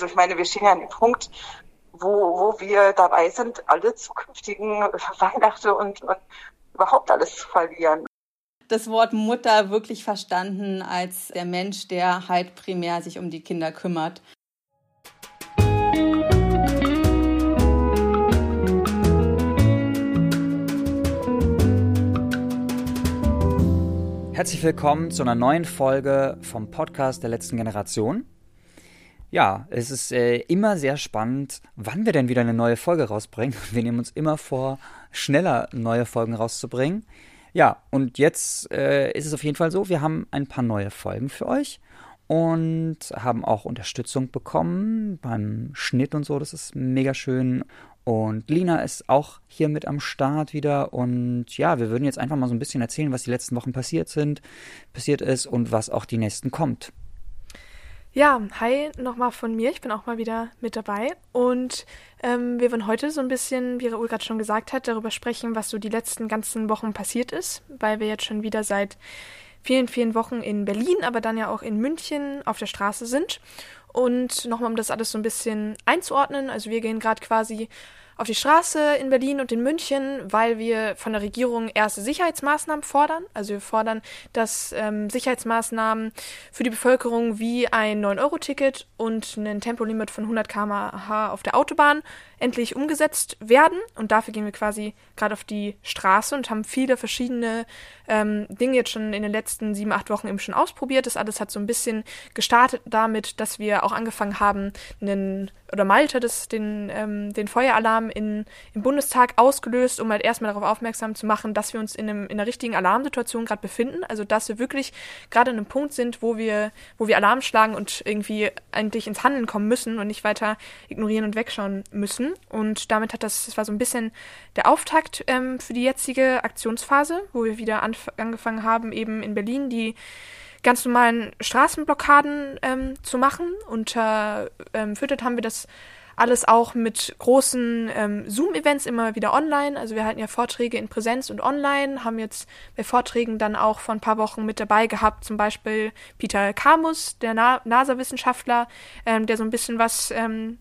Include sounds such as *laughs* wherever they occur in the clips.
Also ich meine, wir stehen ja an dem Punkt, wo, wo wir dabei sind, alle zukünftigen *laughs* Weihnachten und, und überhaupt alles zu verlieren. Das Wort Mutter wirklich verstanden als der Mensch, der halt primär sich um die Kinder kümmert. Herzlich willkommen zu einer neuen Folge vom Podcast der letzten Generation. Ja, es ist äh, immer sehr spannend, wann wir denn wieder eine neue Folge rausbringen. *laughs* Wir nehmen uns immer vor, schneller neue Folgen rauszubringen. Ja, und jetzt äh, ist es auf jeden Fall so, wir haben ein paar neue Folgen für euch und haben auch Unterstützung bekommen beim Schnitt und so. Das ist mega schön. Und Lina ist auch hier mit am Start wieder. Und ja, wir würden jetzt einfach mal so ein bisschen erzählen, was die letzten Wochen passiert sind, passiert ist und was auch die nächsten kommt. Ja, hi nochmal von mir. Ich bin auch mal wieder mit dabei. Und ähm, wir wollen heute so ein bisschen, wie Raoul gerade schon gesagt hat, darüber sprechen, was so die letzten ganzen Wochen passiert ist, weil wir jetzt schon wieder seit vielen, vielen Wochen in Berlin, aber dann ja auch in München auf der Straße sind. Und nochmal, um das alles so ein bisschen einzuordnen, also wir gehen gerade quasi auf die Straße in Berlin und in München, weil wir von der Regierung erste Sicherheitsmaßnahmen fordern. Also wir fordern, dass ähm, Sicherheitsmaßnahmen für die Bevölkerung wie ein 9-Euro-Ticket und ein Tempolimit von 100 km/h auf der Autobahn endlich umgesetzt werden. Und dafür gehen wir quasi gerade auf die Straße und haben viele verschiedene ähm, Dinge jetzt schon in den letzten sieben, acht Wochen eben schon ausprobiert. Das alles hat so ein bisschen gestartet damit, dass wir auch angefangen haben, einen oder Malte das, den, ähm, den Feueralarm in, im Bundestag ausgelöst, um halt erstmal darauf aufmerksam zu machen, dass wir uns in, einem, in einer richtigen Alarmsituation gerade befinden. Also dass wir wirklich gerade an einem Punkt sind, wo wir, wo wir Alarm schlagen und irgendwie eigentlich ins Handeln kommen müssen und nicht weiter ignorieren und wegschauen müssen. Und damit hat das, das war so ein bisschen der Auftakt ähm, für die jetzige Aktionsphase, wo wir wieder angefangen haben, eben in Berlin die ganz normalen Straßenblockaden ähm, zu machen. Unter ähm, Füttert haben wir das alles auch mit großen ähm, Zoom-Events immer wieder online. Also wir halten ja Vorträge in Präsenz und online, haben jetzt bei Vorträgen dann auch vor ein paar Wochen mit dabei gehabt, zum Beispiel Peter Kamus, der Na NASA-Wissenschaftler, ähm, der so ein bisschen was ähm,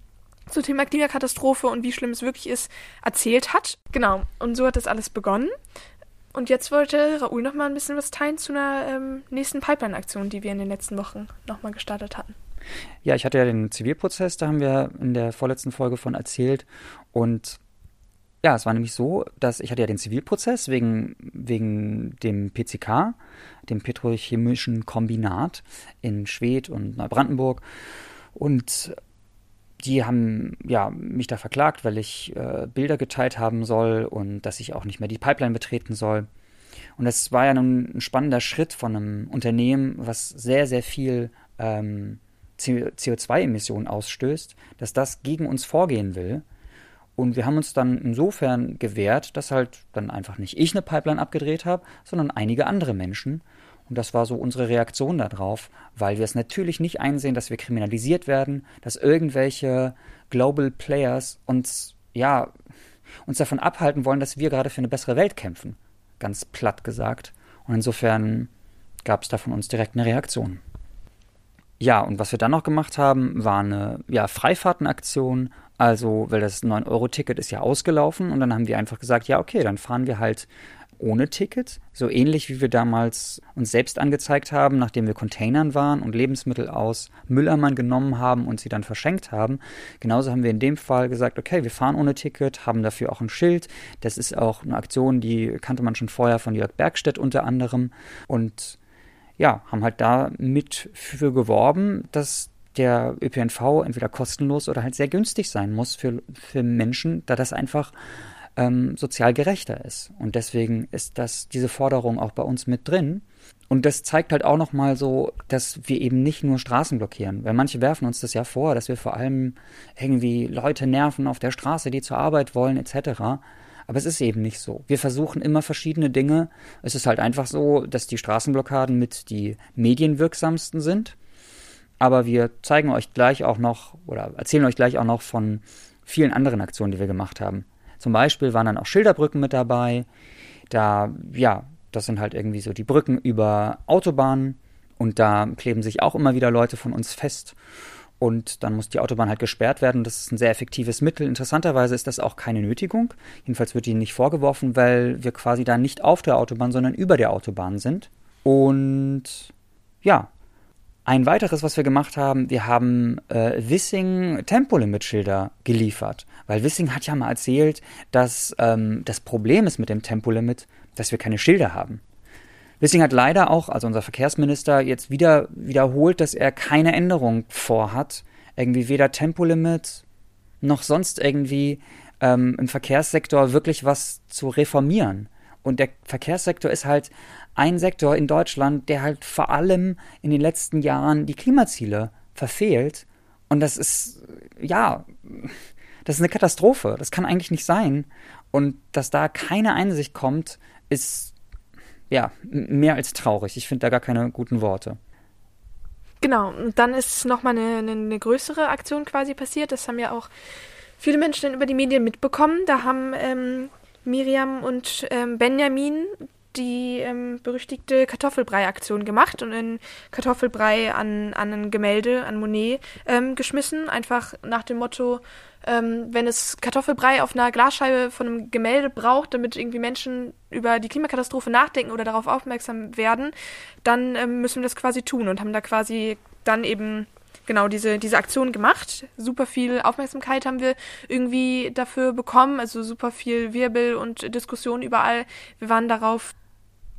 zum Thema Klimakatastrophe und wie schlimm es wirklich ist, erzählt hat. Genau, und so hat das alles begonnen. Und jetzt wollte Raoul noch mal ein bisschen was teilen zu einer ähm, nächsten Pipeline-Aktion, die wir in den letzten Wochen noch mal gestartet hatten. Ja, ich hatte ja den Zivilprozess, da haben wir in der vorletzten Folge von erzählt. Und ja, es war nämlich so, dass ich hatte ja den Zivilprozess wegen, wegen dem PCK, dem Petrochemischen Kombinat in Schwedt und Neubrandenburg. Und die haben ja mich da verklagt, weil ich äh, Bilder geteilt haben soll und dass ich auch nicht mehr die Pipeline betreten soll. Und das war ja nun ein spannender Schritt von einem Unternehmen, was sehr, sehr viel ähm, CO2-Emissionen ausstößt, dass das gegen uns vorgehen will. Und wir haben uns dann insofern gewehrt, dass halt dann einfach nicht ich eine Pipeline abgedreht habe, sondern einige andere Menschen. Und das war so unsere Reaktion darauf, weil wir es natürlich nicht einsehen, dass wir kriminalisiert werden, dass irgendwelche Global Players uns, ja, uns davon abhalten wollen, dass wir gerade für eine bessere Welt kämpfen. Ganz platt gesagt. Und insofern gab es da von uns direkt eine Reaktion. Ja, und was wir dann noch gemacht haben, war eine ja, Freifahrtenaktion. Also, weil das 9-Euro-Ticket ist ja ausgelaufen und dann haben wir einfach gesagt, ja, okay, dann fahren wir halt ohne Ticket, so ähnlich wie wir damals uns selbst angezeigt haben, nachdem wir Containern waren und Lebensmittel aus Müllermann genommen haben und sie dann verschenkt haben. Genauso haben wir in dem Fall gesagt, okay, wir fahren ohne Ticket, haben dafür auch ein Schild. Das ist auch eine Aktion, die kannte man schon vorher von Jörg Bergstedt unter anderem und ja, haben halt da mit für geworben, dass der ÖPNV entweder kostenlos oder halt sehr günstig sein muss für, für Menschen, da das einfach ähm, sozial gerechter ist. Und deswegen ist das diese Forderung auch bei uns mit drin. Und das zeigt halt auch nochmal so, dass wir eben nicht nur Straßen blockieren. Weil manche werfen uns das ja vor, dass wir vor allem irgendwie Leute nerven auf der Straße, die zur Arbeit wollen, etc. Aber es ist eben nicht so. Wir versuchen immer verschiedene Dinge. Es ist halt einfach so, dass die Straßenblockaden mit die medienwirksamsten sind. Aber wir zeigen euch gleich auch noch oder erzählen euch gleich auch noch von vielen anderen Aktionen, die wir gemacht haben. Zum Beispiel waren dann auch Schilderbrücken mit dabei. Da, ja, das sind halt irgendwie so die Brücken über Autobahnen und da kleben sich auch immer wieder Leute von uns fest. Und dann muss die Autobahn halt gesperrt werden. Das ist ein sehr effektives Mittel. Interessanterweise ist das auch keine Nötigung. Jedenfalls wird ihnen nicht vorgeworfen, weil wir quasi da nicht auf der Autobahn, sondern über der Autobahn sind. Und ja, ein weiteres, was wir gemacht haben, wir haben äh, Wissing Tempolimit-Schilder geliefert. Weil Wissing hat ja mal erzählt, dass ähm, das Problem ist mit dem Tempolimit, dass wir keine Schilder haben. Wissing hat leider auch, also unser Verkehrsminister, jetzt wieder wiederholt, dass er keine Änderung vorhat. Irgendwie weder Tempolimit noch sonst irgendwie ähm, im Verkehrssektor wirklich was zu reformieren. Und der Verkehrssektor ist halt ein Sektor in Deutschland, der halt vor allem in den letzten Jahren die Klimaziele verfehlt. Und das ist, ja, das ist eine Katastrophe. Das kann eigentlich nicht sein. Und dass da keine Einsicht kommt, ist ja, mehr als traurig. Ich finde da gar keine guten Worte. Genau, und dann ist nochmal eine, eine, eine größere Aktion quasi passiert. Das haben ja auch viele Menschen über die Medien mitbekommen. Da haben ähm, Miriam und ähm, Benjamin die ähm, berüchtigte Kartoffelbrei-Aktion gemacht und einen Kartoffelbrei an, an ein Gemälde, an Monet ähm, geschmissen. Einfach nach dem Motto, ähm, wenn es Kartoffelbrei auf einer Glasscheibe von einem Gemälde braucht, damit irgendwie Menschen über die Klimakatastrophe nachdenken oder darauf aufmerksam werden, dann ähm, müssen wir das quasi tun und haben da quasi dann eben genau diese, diese Aktion gemacht. Super viel Aufmerksamkeit haben wir irgendwie dafür bekommen, also super viel Wirbel und Diskussion überall. Wir waren darauf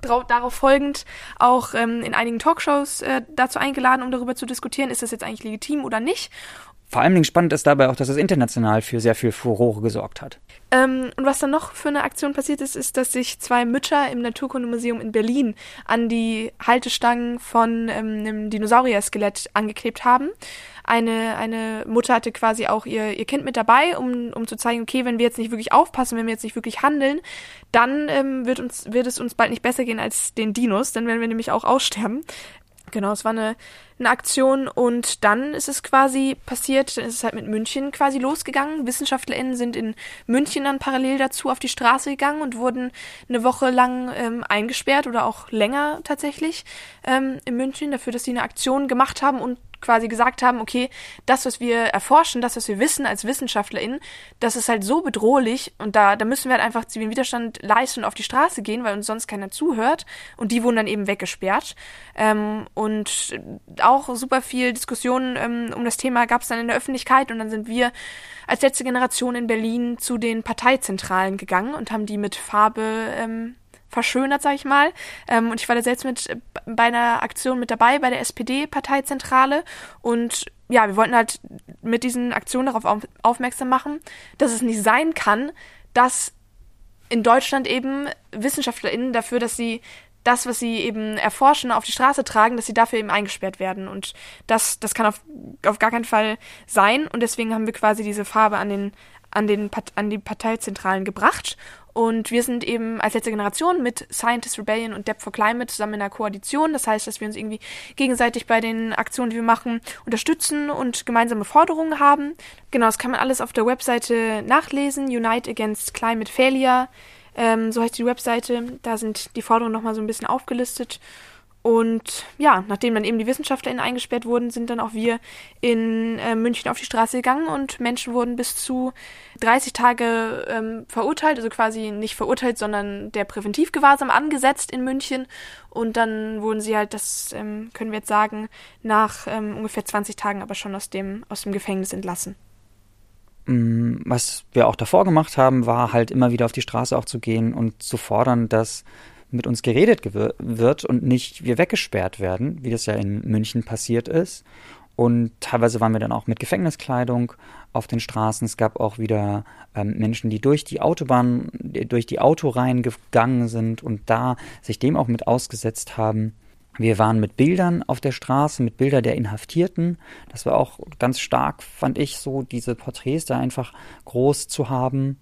darauf folgend auch ähm, in einigen Talkshows äh, dazu eingeladen, um darüber zu diskutieren, ist das jetzt eigentlich legitim oder nicht. Vor allen Dingen spannend ist dabei auch, dass es international für sehr viel Furore gesorgt hat. Ähm, und was dann noch für eine Aktion passiert ist, ist, dass sich zwei Mütter im Naturkundemuseum in Berlin an die Haltestangen von ähm, einem Dinosaurier-Skelett angeklebt haben. Eine, eine Mutter hatte quasi auch ihr, ihr Kind mit dabei, um, um zu zeigen, okay, wenn wir jetzt nicht wirklich aufpassen, wenn wir jetzt nicht wirklich handeln, dann ähm, wird, uns, wird es uns bald nicht besser gehen als den Dinos, dann werden wir nämlich auch aussterben. Genau, es war eine, eine Aktion und dann ist es quasi passiert, dann ist es halt mit München quasi losgegangen. WissenschaftlerInnen sind in München dann parallel dazu auf die Straße gegangen und wurden eine Woche lang ähm, eingesperrt oder auch länger tatsächlich ähm, in München dafür, dass sie eine Aktion gemacht haben und quasi gesagt haben, okay, das, was wir erforschen, das, was wir wissen als WissenschaftlerInnen, das ist halt so bedrohlich und da, da müssen wir halt einfach zivilen Widerstand leisten und auf die Straße gehen, weil uns sonst keiner zuhört und die wurden dann eben weggesperrt. Ähm, und auch super viel Diskussion ähm, um das Thema gab es dann in der Öffentlichkeit und dann sind wir als letzte Generation in Berlin zu den Parteizentralen gegangen und haben die mit Farbe ähm, verschönert, sag ich mal. Ähm, und ich war da selbst mit bei einer Aktion mit dabei, bei der SPD-Parteizentrale. Und ja, wir wollten halt mit diesen Aktionen darauf auf, aufmerksam machen, dass es nicht sein kann, dass in Deutschland eben WissenschaftlerInnen dafür, dass sie das, was sie eben erforschen, auf die Straße tragen, dass sie dafür eben eingesperrt werden. Und das, das kann auf, auf gar keinen Fall sein. Und deswegen haben wir quasi diese Farbe an den, an, den, an die Parteizentralen gebracht. Und wir sind eben als letzte Generation mit Scientist Rebellion und Depth for Climate zusammen in einer Koalition. Das heißt, dass wir uns irgendwie gegenseitig bei den Aktionen, die wir machen, unterstützen und gemeinsame Forderungen haben. Genau, das kann man alles auf der Webseite nachlesen. Unite Against Climate Failure. Ähm, so heißt die Webseite. Da sind die Forderungen nochmal so ein bisschen aufgelistet. Und ja, nachdem dann eben die WissenschaftlerInnen eingesperrt wurden, sind dann auch wir in äh, München auf die Straße gegangen und Menschen wurden bis zu 30 Tage ähm, verurteilt, also quasi nicht verurteilt, sondern der Präventivgewahrsam angesetzt in München. Und dann wurden sie halt, das ähm, können wir jetzt sagen, nach ähm, ungefähr 20 Tagen aber schon aus dem, aus dem Gefängnis entlassen. Mm, was wir auch davor gemacht haben, war halt immer wieder auf die Straße auch zu gehen und zu fordern, dass mit uns geredet wird und nicht wir weggesperrt werden, wie das ja in München passiert ist. Und teilweise waren wir dann auch mit Gefängniskleidung auf den Straßen. Es gab auch wieder ähm, Menschen, die durch die Autobahn, durch die Autoreihen gegangen sind und da sich dem auch mit ausgesetzt haben. Wir waren mit Bildern auf der Straße, mit Bildern der Inhaftierten. Das war auch ganz stark, fand ich, so diese Porträts da einfach groß zu haben.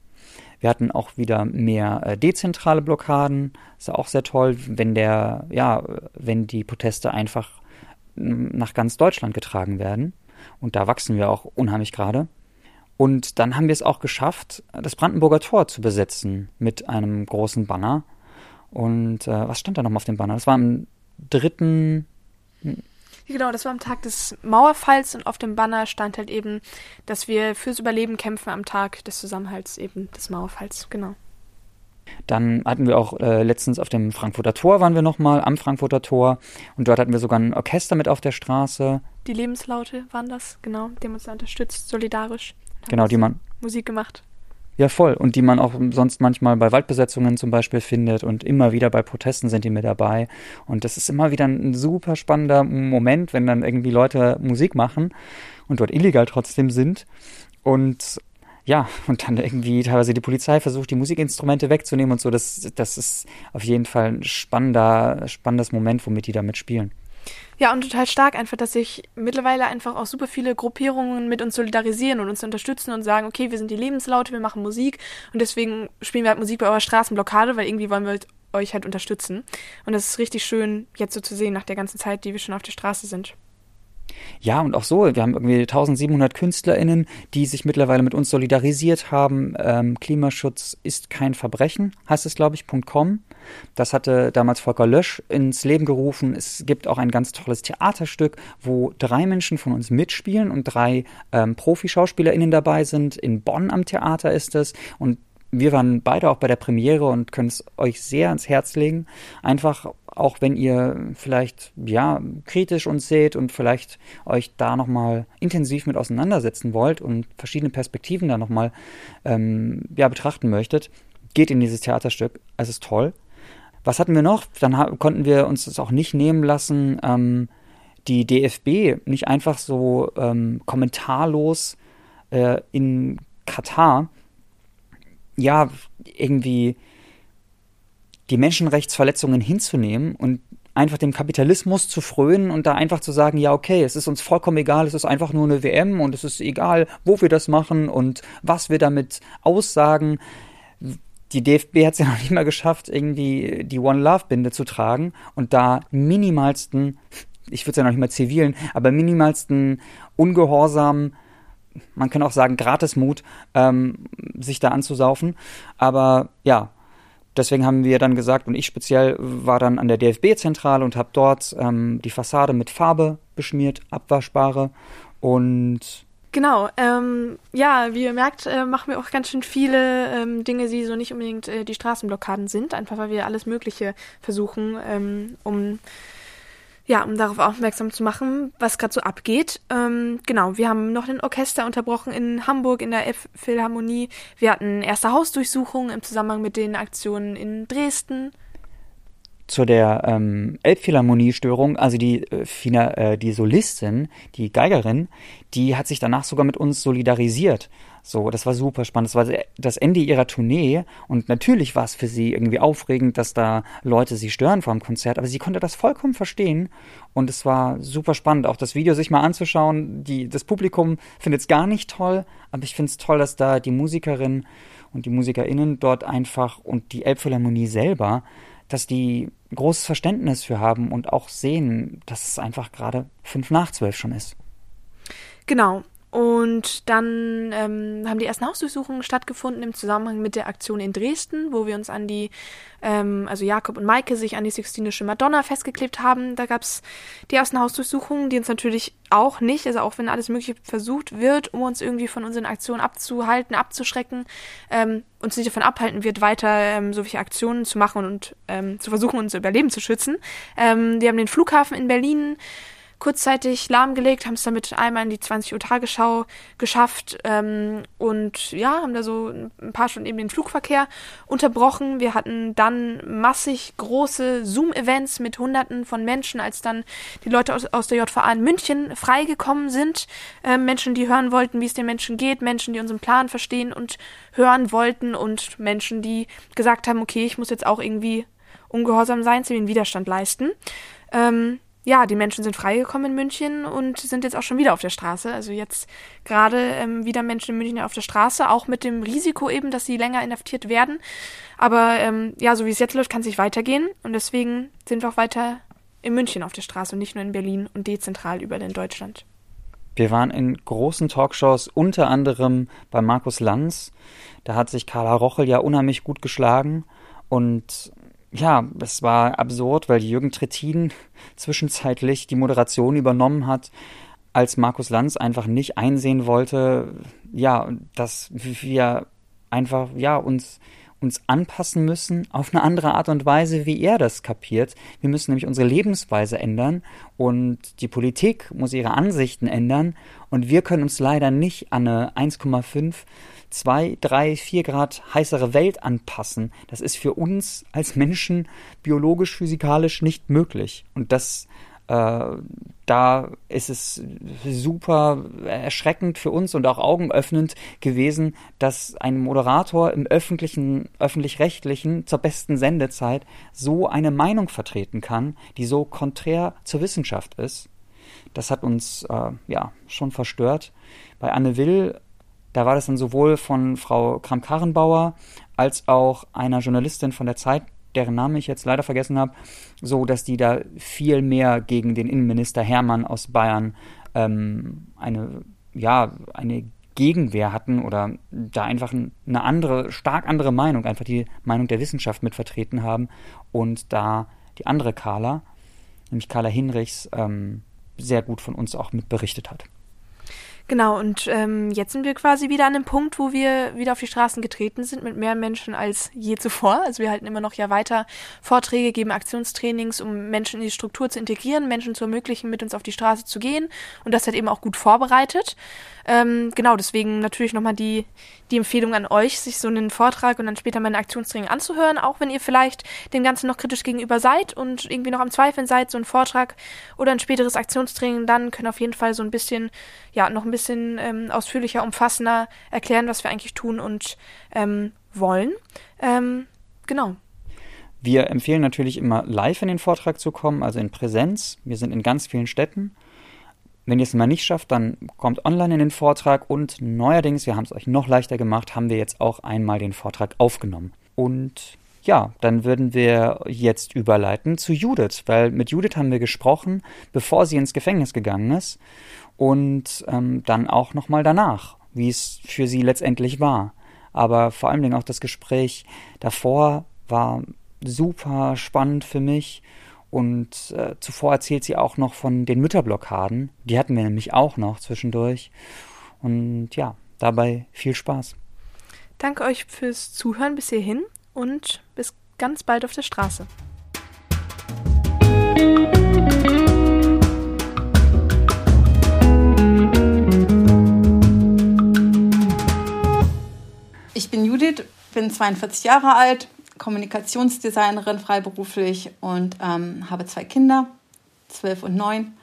Wir hatten auch wieder mehr äh, dezentrale Blockaden. Ist auch sehr toll, wenn der, ja, wenn die Proteste einfach nach ganz Deutschland getragen werden. Und da wachsen wir auch unheimlich gerade. Und dann haben wir es auch geschafft, das Brandenburger Tor zu besetzen mit einem großen Banner. Und äh, was stand da nochmal auf dem Banner? Das war am dritten. Genau, das war am Tag des Mauerfalls und auf dem Banner stand halt eben, dass wir fürs Überleben kämpfen am Tag des Zusammenhalts eben des Mauerfalls. Genau. Dann hatten wir auch äh, letztens auf dem Frankfurter Tor waren wir nochmal, am Frankfurter Tor. Und dort hatten wir sogar ein Orchester mit auf der Straße. Die Lebenslaute waren das, genau, die uns da unterstützt, solidarisch. Genau, die man. Musik gemacht. Ja, voll. Und die man auch sonst manchmal bei Waldbesetzungen zum Beispiel findet und immer wieder bei Protesten sind die mit dabei. Und das ist immer wieder ein super spannender Moment, wenn dann irgendwie Leute Musik machen und dort illegal trotzdem sind. Und ja, und dann irgendwie teilweise die Polizei versucht, die Musikinstrumente wegzunehmen und so. Das, das ist auf jeden Fall ein spannender, spannendes Moment, womit die damit spielen. Ja, und total stark einfach, dass sich mittlerweile einfach auch super viele Gruppierungen mit uns solidarisieren und uns unterstützen und sagen, okay, wir sind die Lebenslaute, wir machen Musik und deswegen spielen wir halt Musik bei eurer Straßenblockade, weil irgendwie wollen wir euch halt unterstützen. Und das ist richtig schön, jetzt so zu sehen, nach der ganzen Zeit, die wir schon auf der Straße sind. Ja, und auch so, wir haben irgendwie 1700 KünstlerInnen, die sich mittlerweile mit uns solidarisiert haben. Ähm, Klimaschutz ist kein Verbrechen, heißt es, glaube ich, .com. Das hatte damals Volker Lösch ins Leben gerufen. Es gibt auch ein ganz tolles Theaterstück, wo drei Menschen von uns mitspielen und drei ähm, Profi-SchauspielerInnen dabei sind. In Bonn am Theater ist es. Und wir waren beide auch bei der Premiere und können es euch sehr ans Herz legen. Einfach auch wenn ihr vielleicht ja kritisch uns seht und vielleicht euch da nochmal intensiv mit auseinandersetzen wollt und verschiedene Perspektiven da nochmal ähm, ja, betrachten möchtet, geht in dieses Theaterstück. Es ist toll. Was hatten wir noch? Dann konnten wir uns das auch nicht nehmen lassen, ähm, die DFB nicht einfach so ähm, kommentarlos äh, in Katar ja, irgendwie die Menschenrechtsverletzungen hinzunehmen und einfach dem Kapitalismus zu frönen und da einfach zu sagen, ja, okay, es ist uns vollkommen egal, es ist einfach nur eine WM und es ist egal, wo wir das machen und was wir damit aussagen. Die DFB hat es ja *laughs* noch nicht mal geschafft, irgendwie die One Love Binde zu tragen und da minimalsten, ich würde es ja noch nicht mal zivilen, aber minimalsten Ungehorsam man kann auch sagen, Gratismut, ähm, sich da anzusaufen. Aber ja, deswegen haben wir dann gesagt, und ich speziell war dann an der DFB-Zentrale und habe dort ähm, die Fassade mit Farbe beschmiert, abwaschbare. Und Genau, ähm, ja, wie ihr merkt, äh, machen wir auch ganz schön viele ähm, Dinge, die so nicht unbedingt äh, die Straßenblockaden sind, einfach weil wir alles Mögliche versuchen, ähm, um ja, um darauf aufmerksam zu machen, was gerade so abgeht. Ähm, genau, wir haben noch ein Orchester unterbrochen in Hamburg in der Philharmonie. Wir hatten erste Hausdurchsuchungen im Zusammenhang mit den Aktionen in Dresden. Zu der ähm, Elbphilharmonie-Störung, also die, äh, äh, die Solistin, die Geigerin, die hat sich danach sogar mit uns solidarisiert. So, das war super spannend. Das war das Ende ihrer Tournee und natürlich war es für sie irgendwie aufregend, dass da Leute sie stören vor dem Konzert, aber sie konnte das vollkommen verstehen und es war super spannend, auch das Video sich mal anzuschauen. Die, das Publikum findet es gar nicht toll, aber ich finde es toll, dass da die Musikerin und die MusikerInnen dort einfach und die Elbphilharmonie selber, dass die großes Verständnis für haben und auch sehen, dass es einfach gerade fünf nach zwölf schon ist. Genau. Und dann ähm, haben die ersten Hausdurchsuchungen stattgefunden im Zusammenhang mit der Aktion in Dresden, wo wir uns an die, ähm, also Jakob und Maike sich an die Sixtinische Madonna festgeklebt haben. Da gab's die ersten Hausdurchsuchungen, die uns natürlich auch nicht, also auch wenn alles Mögliche versucht wird, um uns irgendwie von unseren Aktionen abzuhalten, abzuschrecken, ähm, uns nicht davon abhalten wird, weiter ähm, solche Aktionen zu machen und ähm, zu versuchen, unser Überleben zu schützen. Ähm, die haben den Flughafen in Berlin kurzzeitig lahmgelegt, haben es damit einmal in die 20 Uhr Tagesschau geschafft ähm, und ja, haben da so ein paar Stunden eben den Flugverkehr unterbrochen. Wir hatten dann massig große Zoom-Events mit Hunderten von Menschen, als dann die Leute aus, aus der JVA in München freigekommen sind. Ähm, Menschen, die hören wollten, wie es den Menschen geht, Menschen, die unseren Plan verstehen und hören wollten und Menschen, die gesagt haben, okay, ich muss jetzt auch irgendwie ungehorsam sein, den Widerstand leisten. Ähm, ja, die Menschen sind freigekommen in München und sind jetzt auch schon wieder auf der Straße. Also jetzt gerade ähm, wieder Menschen in München auf der Straße, auch mit dem Risiko eben, dass sie länger inhaftiert werden. Aber ähm, ja, so wie es jetzt läuft, kann es nicht weitergehen. Und deswegen sind wir auch weiter in München auf der Straße und nicht nur in Berlin und dezentral überall in Deutschland. Wir waren in großen Talkshows, unter anderem bei Markus Lanz. Da hat sich Carla Rochel ja unheimlich gut geschlagen. Und ja, es war absurd, weil Jürgen Trittin *laughs* zwischenzeitlich die Moderation übernommen hat, als Markus Lanz einfach nicht einsehen wollte, ja, dass wir einfach, ja, uns uns anpassen müssen auf eine andere Art und Weise, wie er das kapiert. Wir müssen nämlich unsere Lebensweise ändern und die Politik muss ihre Ansichten ändern und wir können uns leider nicht an eine 1,5 2, 3, 4 Grad heißere Welt anpassen. Das ist für uns als Menschen biologisch, physikalisch nicht möglich. Und das da ist es super erschreckend für uns und auch augenöffnend gewesen, dass ein Moderator im öffentlichen, öffentlich-rechtlichen zur besten Sendezeit so eine Meinung vertreten kann, die so konträr zur Wissenschaft ist. Das hat uns äh, ja schon verstört. Bei Anne Will, da war das dann sowohl von Frau Kramp-Karrenbauer als auch einer Journalistin von der Zeit deren Name ich jetzt leider vergessen habe, so dass die da viel mehr gegen den Innenminister Hermann aus Bayern ähm, eine, ja, eine Gegenwehr hatten oder da einfach eine andere, stark andere Meinung, einfach die Meinung der Wissenschaft mit vertreten haben und da die andere Carla, nämlich Carla Hinrichs, ähm, sehr gut von uns auch mit berichtet hat. Genau, und ähm, jetzt sind wir quasi wieder an dem Punkt, wo wir wieder auf die Straßen getreten sind mit mehr Menschen als je zuvor. Also wir halten immer noch ja weiter Vorträge, geben Aktionstrainings, um Menschen in die Struktur zu integrieren, Menschen zu ermöglichen, mit uns auf die Straße zu gehen. Und das hat eben auch gut vorbereitet. Ähm, genau, deswegen natürlich nochmal die, die Empfehlung an euch, sich so einen Vortrag und dann später mal ein Aktionstraining anzuhören, auch wenn ihr vielleicht dem Ganzen noch kritisch gegenüber seid und irgendwie noch am Zweifeln seid, so ein Vortrag oder ein späteres Aktionstraining, dann können auf jeden Fall so ein bisschen, ja, noch ein bisschen ähm, ausführlicher, umfassender erklären, was wir eigentlich tun und ähm, wollen. Ähm, genau. Wir empfehlen natürlich immer live in den Vortrag zu kommen, also in Präsenz. Wir sind in ganz vielen Städten. Wenn ihr es mal nicht schafft, dann kommt online in den Vortrag und neuerdings, wir haben es euch noch leichter gemacht, haben wir jetzt auch einmal den Vortrag aufgenommen. Und ja, dann würden wir jetzt überleiten zu Judith, weil mit Judith haben wir gesprochen, bevor sie ins Gefängnis gegangen ist und ähm, dann auch nochmal danach, wie es für sie letztendlich war. Aber vor allen Dingen auch das Gespräch davor war super spannend für mich und äh, zuvor erzählt sie auch noch von den Mütterblockaden. Die hatten wir nämlich auch noch zwischendurch. Und ja, dabei viel Spaß. Danke euch fürs Zuhören bis hierhin und bis ganz bald auf der Straße. Ich bin Judith, bin 42 Jahre alt, Kommunikationsdesignerin freiberuflich und ähm, habe zwei Kinder, zwölf und neun.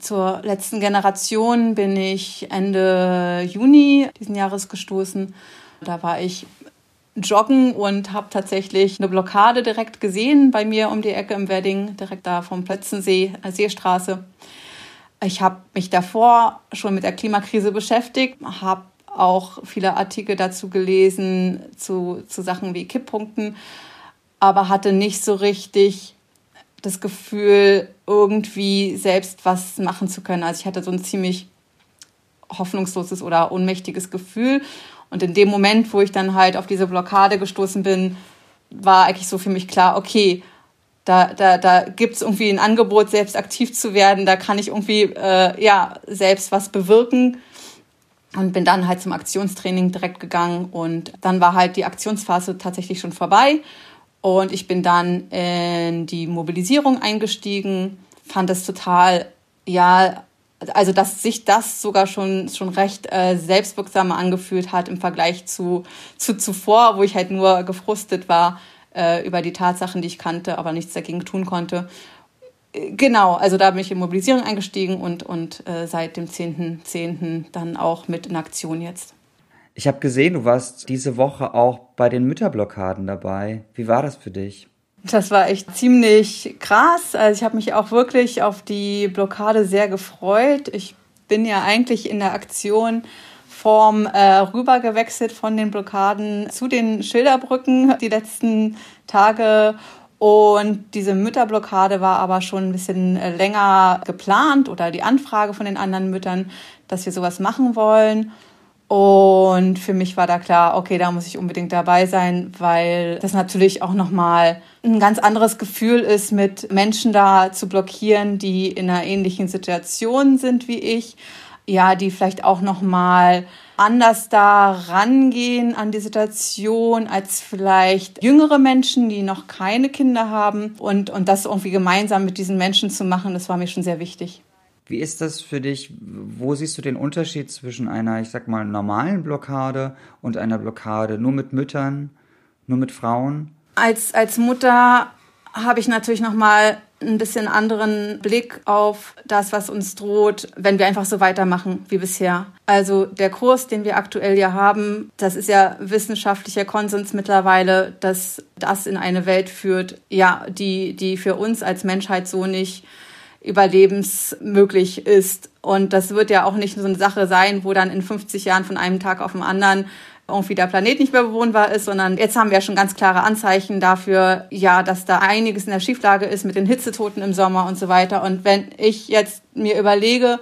Zur letzten Generation bin ich Ende Juni diesen Jahres gestoßen. Da war ich joggen und habe tatsächlich eine Blockade direkt gesehen bei mir um die Ecke im Wedding, direkt da vom Plötzensee, äh, Seestraße. Ich habe mich davor schon mit der Klimakrise beschäftigt, habe auch viele Artikel dazu gelesen, zu, zu Sachen wie Kipppunkten, aber hatte nicht so richtig das Gefühl, irgendwie selbst was machen zu können. Also ich hatte so ein ziemlich hoffnungsloses oder ohnmächtiges Gefühl. Und in dem Moment, wo ich dann halt auf diese Blockade gestoßen bin, war eigentlich so für mich klar, okay, da, da, da gibt es irgendwie ein Angebot, selbst aktiv zu werden, da kann ich irgendwie äh, ja, selbst was bewirken und bin dann halt zum Aktionstraining direkt gegangen und dann war halt die Aktionsphase tatsächlich schon vorbei und ich bin dann in die Mobilisierung eingestiegen, fand es total, ja, also dass sich das sogar schon, schon recht äh, selbstwirksamer angefühlt hat im Vergleich zu, zu zuvor, wo ich halt nur gefrustet war äh, über die Tatsachen, die ich kannte, aber nichts dagegen tun konnte. Genau, also da bin ich in Mobilisierung eingestiegen und, und äh, seit dem 10.10. .10. dann auch mit in Aktion jetzt. Ich habe gesehen, du warst diese Woche auch bei den Mütterblockaden dabei. Wie war das für dich? Das war echt ziemlich krass. Also ich habe mich auch wirklich auf die Blockade sehr gefreut. Ich bin ja eigentlich in der Aktion Form äh, rübergewechselt von den Blockaden zu den Schilderbrücken die letzten Tage und diese Mütterblockade war aber schon ein bisschen äh, länger geplant oder die Anfrage von den anderen Müttern, dass wir sowas machen wollen. Und für mich war da klar, okay, da muss ich unbedingt dabei sein, weil das natürlich auch nochmal ein ganz anderes Gefühl ist, mit Menschen da zu blockieren, die in einer ähnlichen Situation sind wie ich. Ja, die vielleicht auch nochmal anders da rangehen an die Situation als vielleicht jüngere Menschen, die noch keine Kinder haben. Und, und das irgendwie gemeinsam mit diesen Menschen zu machen, das war mir schon sehr wichtig. Wie ist das für dich? Wo siehst du den Unterschied zwischen einer, ich sag mal, normalen Blockade und einer Blockade nur mit Müttern, nur mit Frauen? Als, als Mutter habe ich natürlich noch mal ein bisschen anderen Blick auf das, was uns droht, wenn wir einfach so weitermachen wie bisher. Also der Kurs, den wir aktuell ja haben, das ist ja wissenschaftlicher Konsens mittlerweile, dass das in eine Welt führt, ja, die, die für uns als Menschheit so nicht überlebensmöglich ist. Und das wird ja auch nicht so eine Sache sein, wo dann in 50 Jahren von einem Tag auf den anderen irgendwie der Planet nicht mehr bewohnbar ist, sondern jetzt haben wir ja schon ganz klare Anzeichen dafür, ja, dass da einiges in der Schieflage ist mit den Hitzetoten im Sommer und so weiter. Und wenn ich jetzt mir überlege,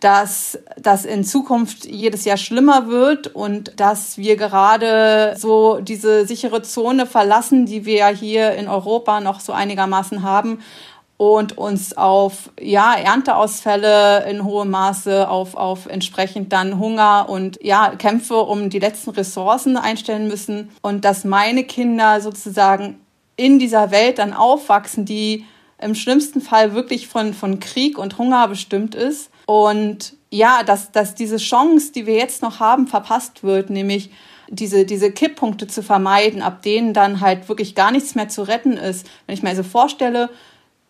dass das in Zukunft jedes Jahr schlimmer wird und dass wir gerade so diese sichere Zone verlassen, die wir ja hier in Europa noch so einigermaßen haben und uns auf ja, Ernteausfälle in hohem Maße, auf, auf entsprechend dann Hunger und ja, Kämpfe um die letzten Ressourcen einstellen müssen und dass meine Kinder sozusagen in dieser Welt dann aufwachsen, die im schlimmsten Fall wirklich von, von Krieg und Hunger bestimmt ist. Und ja, dass, dass diese Chance, die wir jetzt noch haben, verpasst wird, nämlich diese, diese Kipppunkte zu vermeiden, ab denen dann halt wirklich gar nichts mehr zu retten ist. Wenn ich mir also vorstelle,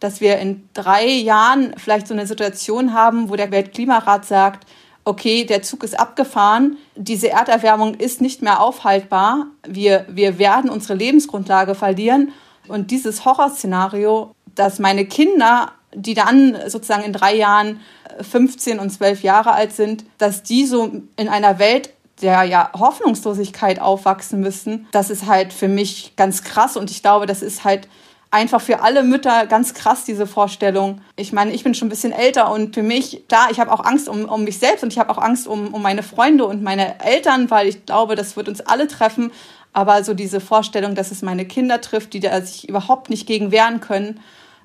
dass wir in drei Jahren vielleicht so eine Situation haben, wo der Weltklimarat sagt, okay, der Zug ist abgefahren, diese Erderwärmung ist nicht mehr aufhaltbar, wir, wir werden unsere Lebensgrundlage verlieren. Und dieses Horrorszenario, dass meine Kinder, die dann sozusagen in drei Jahren 15 und 12 Jahre alt sind, dass die so in einer Welt der ja Hoffnungslosigkeit aufwachsen müssen, das ist halt für mich ganz krass und ich glaube, das ist halt einfach für alle Mütter ganz krass, diese Vorstellung. Ich meine, ich bin schon ein bisschen älter und für mich, da, ich habe auch Angst um, um mich selbst und ich habe auch Angst um, um meine Freunde und meine Eltern, weil ich glaube, das wird uns alle treffen. Aber so diese Vorstellung, dass es meine Kinder trifft, die da sich überhaupt nicht gegen wehren können,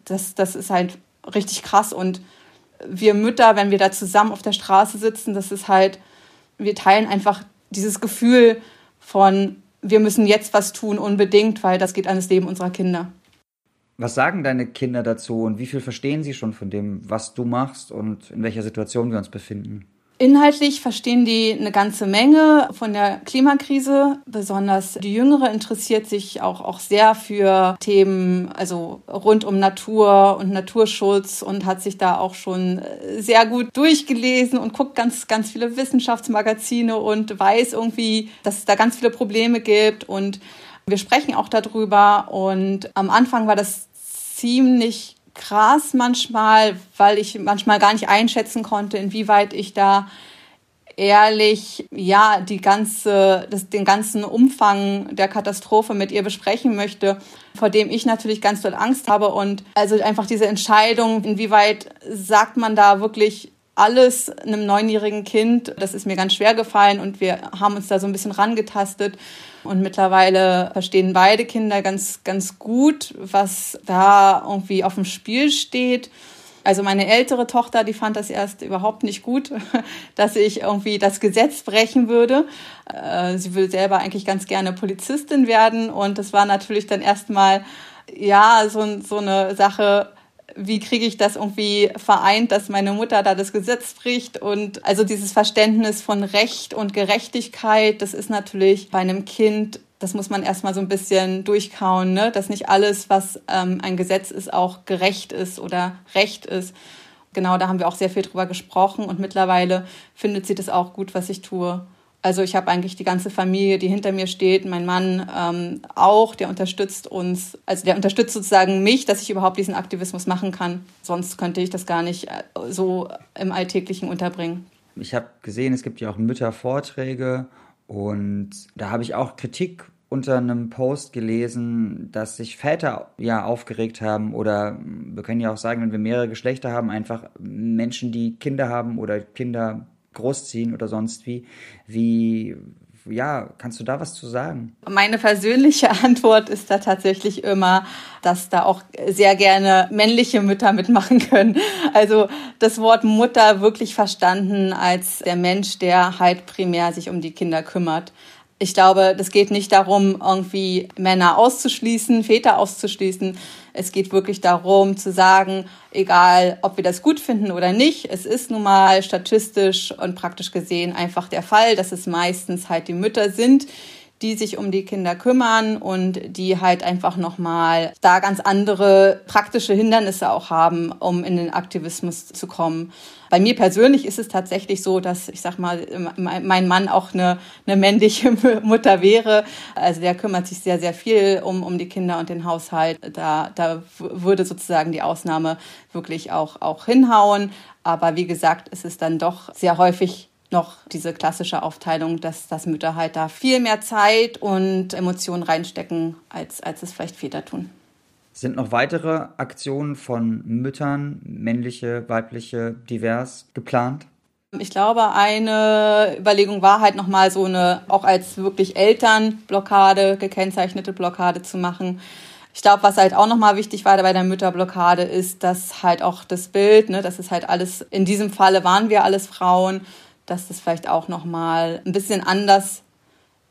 das, das ist halt richtig krass. Und wir Mütter, wenn wir da zusammen auf der Straße sitzen, das ist halt, wir teilen einfach dieses Gefühl von, wir müssen jetzt was tun unbedingt, weil das geht an das Leben unserer Kinder. Was sagen deine Kinder dazu und wie viel verstehen sie schon von dem, was du machst und in welcher Situation wir uns befinden? Inhaltlich verstehen die eine ganze Menge von der Klimakrise. Besonders die Jüngere interessiert sich auch, auch sehr für Themen, also rund um Natur und Naturschutz und hat sich da auch schon sehr gut durchgelesen und guckt ganz, ganz viele Wissenschaftsmagazine und weiß irgendwie, dass es da ganz viele Probleme gibt und wir sprechen auch darüber und am Anfang war das ziemlich krass manchmal, weil ich manchmal gar nicht einschätzen konnte, inwieweit ich da ehrlich ja die ganze das, den ganzen Umfang der Katastrophe mit ihr besprechen möchte, vor dem ich natürlich ganz doll Angst habe. Und also einfach diese Entscheidung, inwieweit sagt man da wirklich alles einem neunjährigen Kind, das ist mir ganz schwer gefallen und wir haben uns da so ein bisschen rangetastet und mittlerweile verstehen beide Kinder ganz, ganz gut, was da irgendwie auf dem Spiel steht. Also meine ältere Tochter, die fand das erst überhaupt nicht gut, *laughs* dass ich irgendwie das Gesetz brechen würde. Äh, sie will selber eigentlich ganz gerne Polizistin werden und das war natürlich dann erstmal ja so, so eine Sache, wie kriege ich das irgendwie vereint, dass meine Mutter da das Gesetz bricht und also dieses Verständnis von Recht und Gerechtigkeit, das ist natürlich bei einem Kind, das muss man erstmal so ein bisschen durchkauen, ne? dass nicht alles, was ähm, ein Gesetz ist, auch gerecht ist oder recht ist. Genau, da haben wir auch sehr viel drüber gesprochen und mittlerweile findet sie das auch gut, was ich tue. Also ich habe eigentlich die ganze Familie, die hinter mir steht, mein Mann ähm, auch, der unterstützt uns, also der unterstützt sozusagen mich, dass ich überhaupt diesen Aktivismus machen kann. Sonst könnte ich das gar nicht äh, so im Alltäglichen unterbringen. Ich habe gesehen, es gibt ja auch Müttervorträge und da habe ich auch Kritik unter einem Post gelesen, dass sich Väter ja aufgeregt haben oder wir können ja auch sagen, wenn wir mehrere Geschlechter haben, einfach Menschen, die Kinder haben oder Kinder großziehen oder sonst wie. Wie, ja, kannst du da was zu sagen? Meine persönliche *laughs* Antwort ist da tatsächlich immer, dass da auch sehr gerne männliche Mütter mitmachen können. Also das Wort Mutter wirklich verstanden als der Mensch, der halt primär sich um die Kinder kümmert. Ich glaube, das geht nicht darum, irgendwie Männer auszuschließen, Väter auszuschließen. Es geht wirklich darum zu sagen, egal ob wir das gut finden oder nicht, es ist nun mal statistisch und praktisch gesehen einfach der Fall, dass es meistens halt die Mütter sind, die sich um die Kinder kümmern und die halt einfach nochmal da ganz andere praktische Hindernisse auch haben, um in den Aktivismus zu kommen. Bei mir persönlich ist es tatsächlich so, dass ich sag mal, mein Mann auch eine, eine männliche *laughs* Mutter wäre. Also der kümmert sich sehr, sehr viel um, um die Kinder und den Haushalt. Da, da würde sozusagen die Ausnahme wirklich auch, auch hinhauen. Aber wie gesagt, es ist dann doch sehr häufig noch diese klassische Aufteilung, dass, dass Mütter halt da viel mehr Zeit und Emotionen reinstecken, als, als es vielleicht Väter tun. Sind noch weitere Aktionen von Müttern, männliche, weibliche, divers, geplant? Ich glaube, eine Überlegung war halt nochmal so eine, auch als wirklich Elternblockade, gekennzeichnete Blockade zu machen. Ich glaube, was halt auch nochmal wichtig war bei der Mütterblockade ist, dass halt auch das Bild, ne, das ist halt alles, in diesem Falle waren wir alles Frauen, dass das vielleicht auch noch mal ein bisschen anders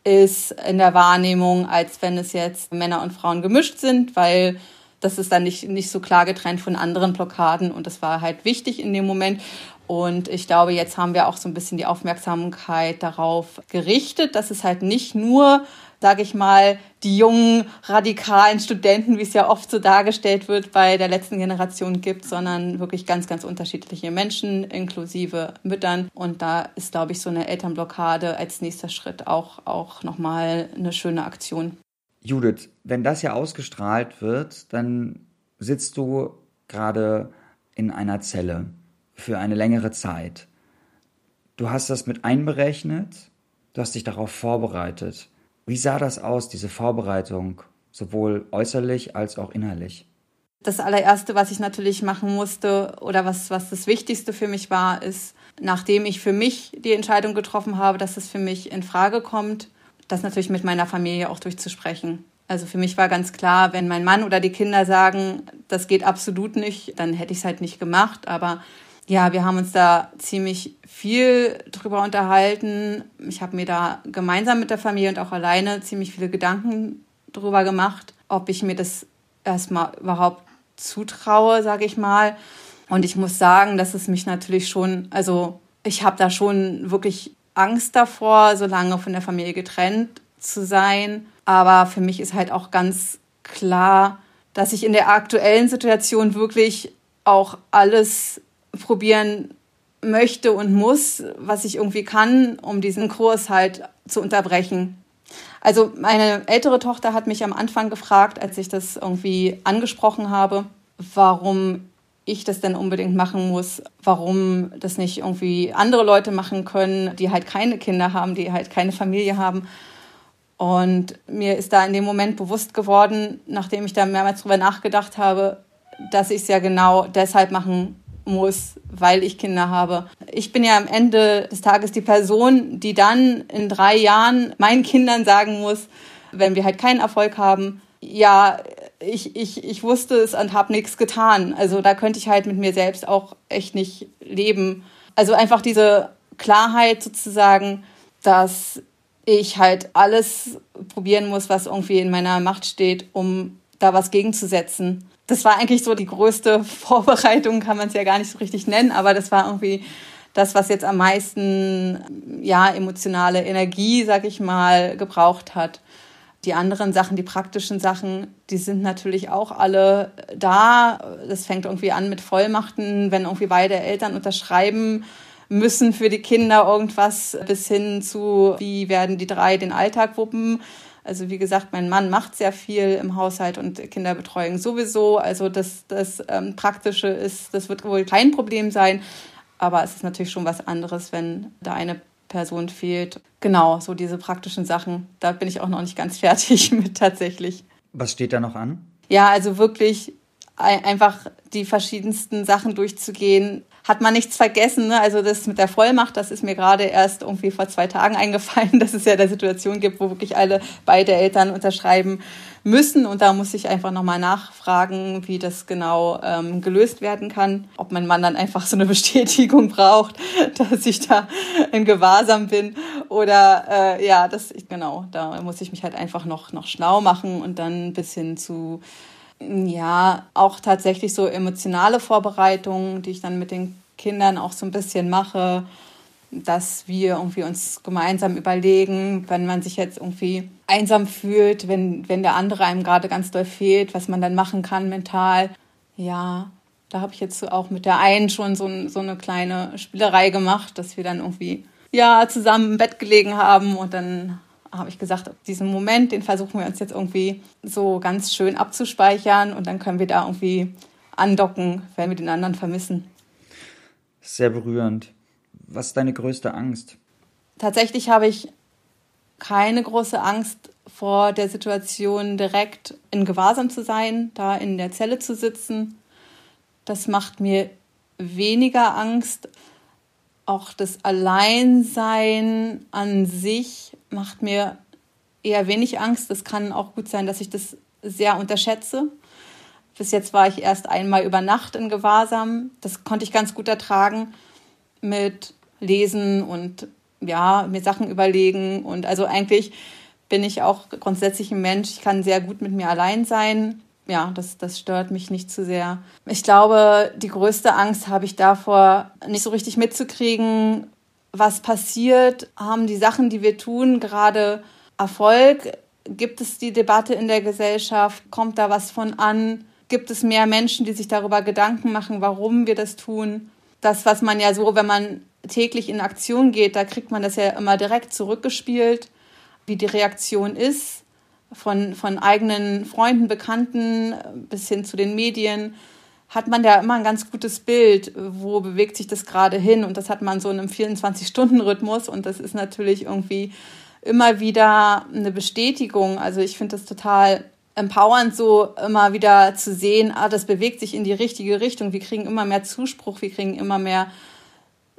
ist in der Wahrnehmung, als wenn es jetzt Männer und Frauen gemischt sind, weil das ist dann nicht, nicht so klar getrennt von anderen Blockaden und das war halt wichtig in dem Moment. Und ich glaube, jetzt haben wir auch so ein bisschen die Aufmerksamkeit darauf gerichtet, dass es halt nicht nur sage ich mal, die jungen radikalen Studenten, wie es ja oft so dargestellt wird, bei der letzten Generation gibt, sondern wirklich ganz, ganz unterschiedliche Menschen, inklusive Müttern. Und da ist, glaube ich, so eine Elternblockade als nächster Schritt auch, auch nochmal eine schöne Aktion. Judith, wenn das ja ausgestrahlt wird, dann sitzt du gerade in einer Zelle für eine längere Zeit. Du hast das mit einberechnet, du hast dich darauf vorbereitet. Wie sah das aus, diese Vorbereitung, sowohl äußerlich als auch innerlich? Das allererste, was ich natürlich machen musste oder was, was das Wichtigste für mich war, ist, nachdem ich für mich die Entscheidung getroffen habe, dass es für mich in Frage kommt, das natürlich mit meiner Familie auch durchzusprechen. Also für mich war ganz klar, wenn mein Mann oder die Kinder sagen, das geht absolut nicht, dann hätte ich es halt nicht gemacht. Aber ja, wir haben uns da ziemlich viel drüber unterhalten. Ich habe mir da gemeinsam mit der Familie und auch alleine ziemlich viele Gedanken drüber gemacht, ob ich mir das erstmal überhaupt zutraue, sage ich mal. Und ich muss sagen, dass es mich natürlich schon, also ich habe da schon wirklich Angst davor, so lange von der Familie getrennt zu sein. Aber für mich ist halt auch ganz klar, dass ich in der aktuellen Situation wirklich auch alles probieren möchte und muss, was ich irgendwie kann, um diesen Kurs halt zu unterbrechen. Also meine ältere Tochter hat mich am Anfang gefragt, als ich das irgendwie angesprochen habe, warum ich das denn unbedingt machen muss, warum das nicht irgendwie andere Leute machen können, die halt keine Kinder haben, die halt keine Familie haben. Und mir ist da in dem Moment bewusst geworden, nachdem ich da mehrmals drüber nachgedacht habe, dass ich es ja genau deshalb machen muss, weil ich Kinder habe. Ich bin ja am Ende des Tages die Person, die dann in drei Jahren meinen Kindern sagen muss, wenn wir halt keinen Erfolg haben, ja, ich, ich, ich wusste es und habe nichts getan. Also da könnte ich halt mit mir selbst auch echt nicht leben. Also einfach diese Klarheit sozusagen, dass ich halt alles probieren muss, was irgendwie in meiner Macht steht, um da was gegenzusetzen das war eigentlich so die größte *laughs* Vorbereitung, kann man es ja gar nicht so richtig nennen, aber das war irgendwie das, was jetzt am meisten ja emotionale Energie, sag ich mal, gebraucht hat. Die anderen Sachen, die praktischen Sachen, die sind natürlich auch alle da. Das fängt irgendwie an mit Vollmachten, wenn irgendwie beide Eltern unterschreiben müssen für die Kinder irgendwas, bis hin zu, wie werden die drei den Alltag wuppen also wie gesagt, mein Mann macht sehr viel im Haushalt und Kinderbetreuung sowieso. Also das, das ähm, Praktische ist, das wird wohl kein Problem sein. Aber es ist natürlich schon was anderes, wenn da eine Person fehlt. Genau, so diese praktischen Sachen. Da bin ich auch noch nicht ganz *laughs* fertig mit tatsächlich. Was steht da noch an? Ja, also wirklich einfach die verschiedensten Sachen durchzugehen. Hat man nichts vergessen. Ne? Also das mit der Vollmacht, das ist mir gerade erst irgendwie vor zwei Tagen *laughs* eingefallen, dass es ja der Situation gibt, wo wirklich alle beide Eltern unterschreiben müssen. Und da muss ich einfach nochmal nachfragen, wie das genau ähm, gelöst werden kann. Ob mein Mann dann einfach so eine *laughs* Bestätigung braucht, *laughs* dass ich da in Gewahrsam bin. Oder äh, ja, das genau, da muss ich mich halt einfach noch, noch schlau machen und dann ein bisschen zu ja, auch tatsächlich so emotionale Vorbereitungen, die ich dann mit den Kindern auch so ein bisschen mache, dass wir irgendwie uns gemeinsam überlegen, wenn man sich jetzt irgendwie einsam fühlt, wenn, wenn der andere einem gerade ganz doll fehlt, was man dann machen kann mental. Ja, da habe ich jetzt auch mit der einen schon so, so eine kleine Spielerei gemacht, dass wir dann irgendwie ja zusammen im Bett gelegen haben und dann habe ich gesagt, diesen Moment, den versuchen wir uns jetzt irgendwie so ganz schön abzuspeichern und dann können wir da irgendwie andocken, wenn wir den anderen vermissen. Sehr berührend. Was ist deine größte Angst? Tatsächlich habe ich keine große Angst vor der Situation, direkt in Gewahrsam zu sein, da in der Zelle zu sitzen. Das macht mir weniger Angst. Auch das Alleinsein an sich macht mir eher wenig Angst. Es kann auch gut sein, dass ich das sehr unterschätze. Bis jetzt war ich erst einmal über Nacht in Gewahrsam. Das konnte ich ganz gut ertragen mit Lesen und ja, mir Sachen überlegen. Und also eigentlich bin ich auch grundsätzlich ein Mensch. Ich kann sehr gut mit mir allein sein. Ja, das, das stört mich nicht zu sehr. Ich glaube, die größte Angst habe ich davor, nicht so richtig mitzukriegen, was passiert, haben die Sachen, die wir tun, gerade Erfolg? Gibt es die Debatte in der Gesellschaft? Kommt da was von an? Gibt es mehr Menschen, die sich darüber Gedanken machen, warum wir das tun? Das, was man ja so, wenn man täglich in Aktion geht, da kriegt man das ja immer direkt zurückgespielt, wie die Reaktion ist, von, von eigenen Freunden, Bekannten bis hin zu den Medien hat man ja immer ein ganz gutes Bild, wo bewegt sich das gerade hin. Und das hat man so in einem 24-Stunden-Rhythmus. Und das ist natürlich irgendwie immer wieder eine Bestätigung. Also ich finde das total empowernd, so immer wieder zu sehen, ah, das bewegt sich in die richtige Richtung. Wir kriegen immer mehr Zuspruch, wir kriegen immer mehr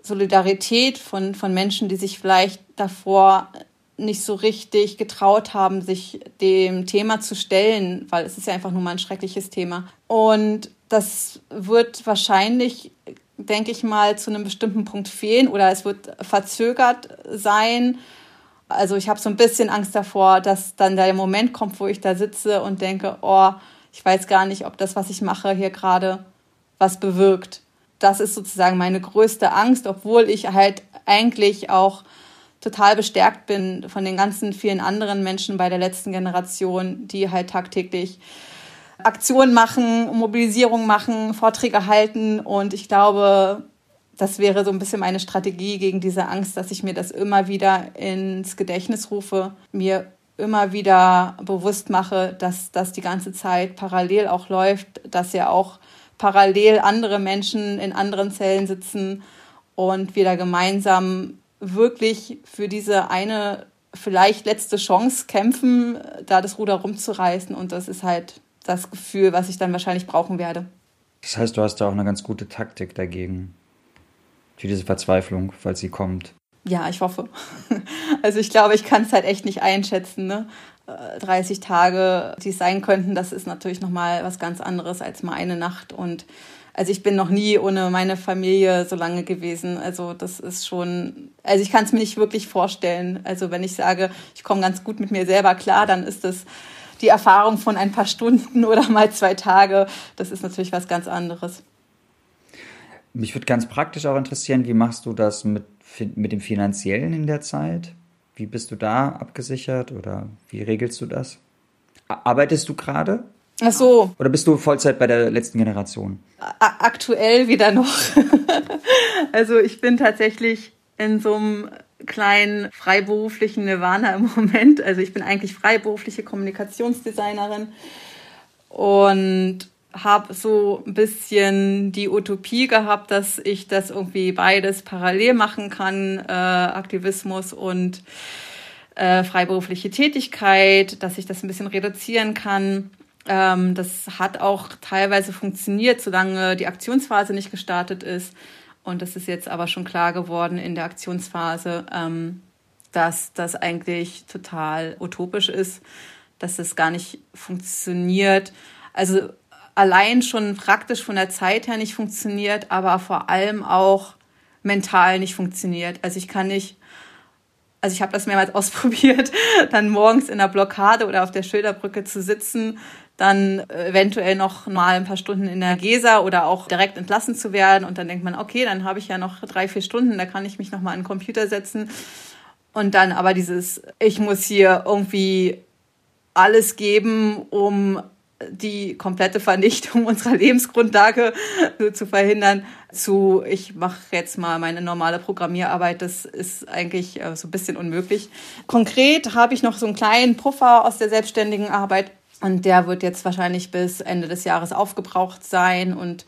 Solidarität von, von Menschen, die sich vielleicht davor nicht so richtig getraut haben, sich dem Thema zu stellen, weil es ist ja einfach nur mal ein schreckliches Thema. Und das wird wahrscheinlich, denke ich mal, zu einem bestimmten Punkt fehlen oder es wird verzögert sein. Also ich habe so ein bisschen Angst davor, dass dann der Moment kommt, wo ich da sitze und denke, oh, ich weiß gar nicht, ob das, was ich mache, hier gerade was bewirkt. Das ist sozusagen meine größte Angst, obwohl ich halt eigentlich auch total bestärkt bin von den ganzen vielen anderen Menschen bei der letzten Generation, die halt tagtäglich Aktionen machen, Mobilisierung machen, Vorträge halten. Und ich glaube, das wäre so ein bisschen meine Strategie gegen diese Angst, dass ich mir das immer wieder ins Gedächtnis rufe, mir immer wieder bewusst mache, dass das die ganze Zeit parallel auch läuft, dass ja auch parallel andere Menschen in anderen Zellen sitzen und wir da gemeinsam wirklich für diese eine vielleicht letzte Chance kämpfen, da das Ruder rumzureißen. Und das ist halt das Gefühl, was ich dann wahrscheinlich brauchen werde. Das heißt, du hast da auch eine ganz gute Taktik dagegen. Für diese Verzweiflung, falls sie kommt. Ja, ich hoffe. *laughs* Also ich glaube, ich kann es halt echt nicht einschätzen. Ne? 30 äh, Tage, die es sein könnten, das ist natürlich nochmal was ganz anderes als mal eine Nacht. Und also ich bin noch nie ohne meine Familie so lange gewesen. Also das ist schon, also ich kann es mir nicht wirklich vorstellen. Also wenn ich sage, ich komme ganz gut mit mir selber klar, dann ist das die Erfahrung von ein paar Stunden oder mal zwei Tage, das ist natürlich was ganz anderes. Mich würde ganz praktisch auch interessieren, wie machst du das mit, mit dem Finanziellen in der Zeit? Wie bist du da abgesichert oder wie regelst du das? Arbeitest du gerade? Ach so. Oder bist du Vollzeit bei der letzten Generation? Aktuell wieder noch. *laughs* also ich bin tatsächlich in so einem kleinen freiberuflichen Nirvana im Moment. Also ich bin eigentlich freiberufliche Kommunikationsdesignerin und habe so ein bisschen die Utopie gehabt, dass ich das irgendwie beides parallel machen kann, äh, Aktivismus und äh, freiberufliche Tätigkeit, dass ich das ein bisschen reduzieren kann. Ähm, das hat auch teilweise funktioniert, solange die Aktionsphase nicht gestartet ist. Und es ist jetzt aber schon klar geworden in der Aktionsphase, ähm, dass das eigentlich total utopisch ist, dass es gar nicht funktioniert. Also allein schon praktisch von der Zeit her nicht funktioniert, aber vor allem auch mental nicht funktioniert. Also ich kann nicht, also ich habe das mehrmals *laughs* ausprobiert, dann morgens in der Blockade oder auf der Schilderbrücke zu sitzen, dann eventuell noch mal ein paar Stunden in der Gesa oder auch direkt entlassen zu werden. Und dann denkt man, okay, dann habe ich ja noch drei, vier Stunden, da kann ich mich noch mal an den Computer setzen. Und dann aber dieses, ich muss hier irgendwie alles geben, um die komplette Vernichtung *laughs* unserer Lebensgrundlage *laughs* zu verhindern, zu ich mache jetzt mal meine normale Programmierarbeit, das ist eigentlich äh, so ein bisschen unmöglich. Konkret habe ich noch so einen kleinen Puffer aus der selbstständigen Arbeit und der wird jetzt wahrscheinlich bis Ende des Jahres aufgebraucht sein und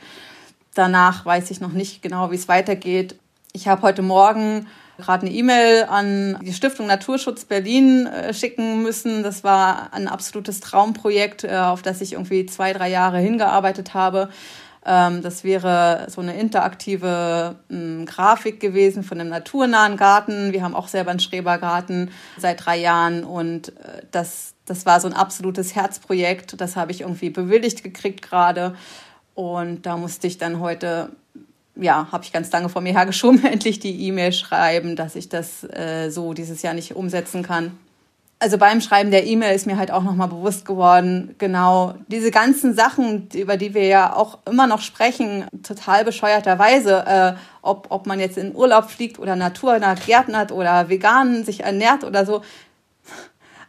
danach weiß ich noch nicht genau, wie es weitergeht. Ich habe heute Morgen gerade eine E-Mail an die Stiftung Naturschutz Berlin äh, schicken müssen. Das war ein absolutes Traumprojekt, äh, auf das ich irgendwie zwei, drei Jahre hingearbeitet habe. Ähm, das wäre so eine interaktive ähm, Grafik gewesen von einem naturnahen Garten. Wir haben auch selber einen Schrebergarten seit drei Jahren und äh, das, das war so ein absolutes Herzprojekt. Das habe ich irgendwie bewilligt gekriegt gerade. Und da musste ich dann heute ja, habe ich ganz lange vor mir hergeschoben, *laughs* endlich die E-Mail schreiben, dass ich das äh, so dieses Jahr nicht umsetzen kann. Also beim Schreiben der E-Mail ist mir halt auch nochmal bewusst geworden, genau diese ganzen Sachen, über die wir ja auch immer noch sprechen, total bescheuerterweise, äh, ob, ob man jetzt in Urlaub fliegt oder Natur nach gärtnert oder vegan sich ernährt oder so.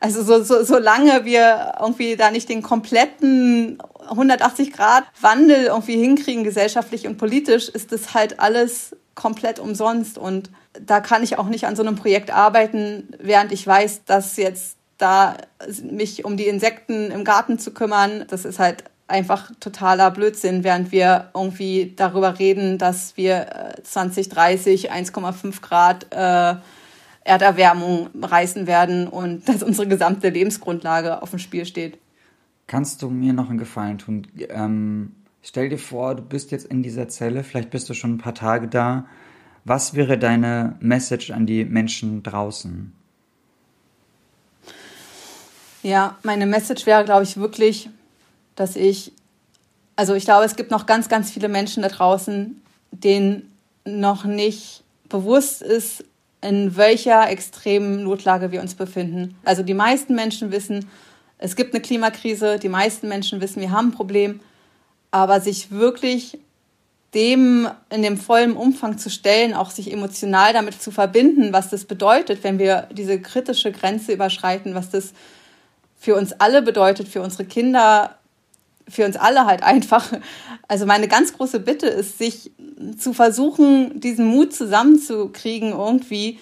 Also so, so, solange wir irgendwie da nicht den kompletten 180 Grad Wandel irgendwie hinkriegen, gesellschaftlich und politisch, ist das halt alles komplett umsonst. Und da kann ich auch nicht an so einem Projekt arbeiten, während ich weiß, dass jetzt da mich um die Insekten im Garten zu kümmern, das ist halt einfach totaler Blödsinn, während wir irgendwie darüber reden, dass wir 2030 äh, 1,5 Grad äh, Erderwärmung reißen werden und *laughs* dass unsere gesamte Lebensgrundlage auf dem Spiel steht. Kannst du mir noch einen Gefallen tun? Ähm, stell dir vor, du bist jetzt in dieser Zelle, vielleicht bist du schon ein paar Tage da. Was wäre deine Message an die Menschen draußen? Ja, meine Message wäre, glaube ich, wirklich, dass ich, also ich glaube, es gibt noch ganz, ganz viele Menschen da draußen, denen noch nicht bewusst ist, in welcher extremen Notlage wir uns befinden. Also die meisten Menschen wissen, es gibt eine Klimakrise, die meisten Menschen wissen, wir haben ein Problem, aber sich wirklich dem in dem vollen Umfang zu stellen, auch sich emotional damit zu verbinden, was das bedeutet, wenn wir diese kritische Grenze überschreiten, was das für uns alle bedeutet, für unsere Kinder, für uns alle halt einfach. Also meine ganz große Bitte ist, sich zu versuchen, diesen Mut zusammenzukriegen, irgendwie